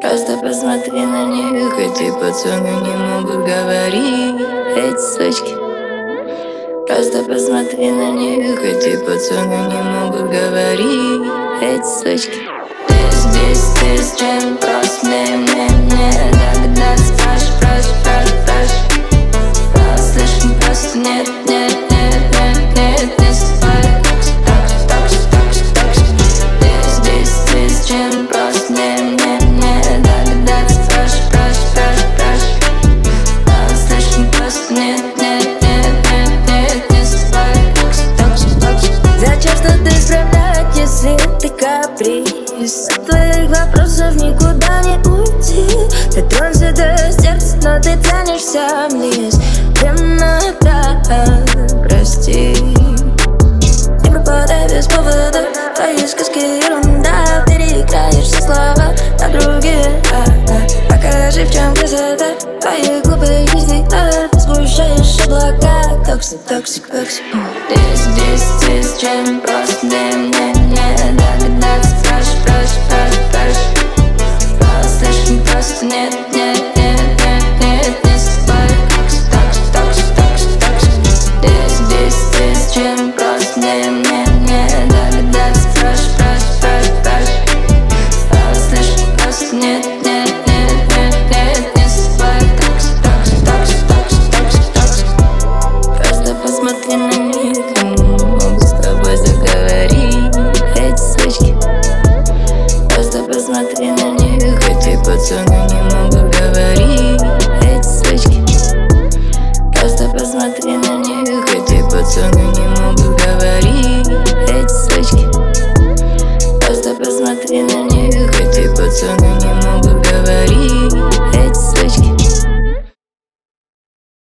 Просто посмотри на них Эти пацаны не могут говорить. Эти сучки. Просто посмотри на них Эти пацаны не могут говорить. Эти сучки. Ты здесь, ты с ты От твоих вопросов никуда не уйти. Дотронься до сердца, но ты тянешься вниз. Темнота, прости. Не пропадай без повода Твои сказки ерунда. Переиграешь все слова на другие. Покажи, в чем красота Твоих глупых жизней. А Ты сгущаешь облака Toxic, toxic, toxic Ты здесь, ты с чем просто мне, Эти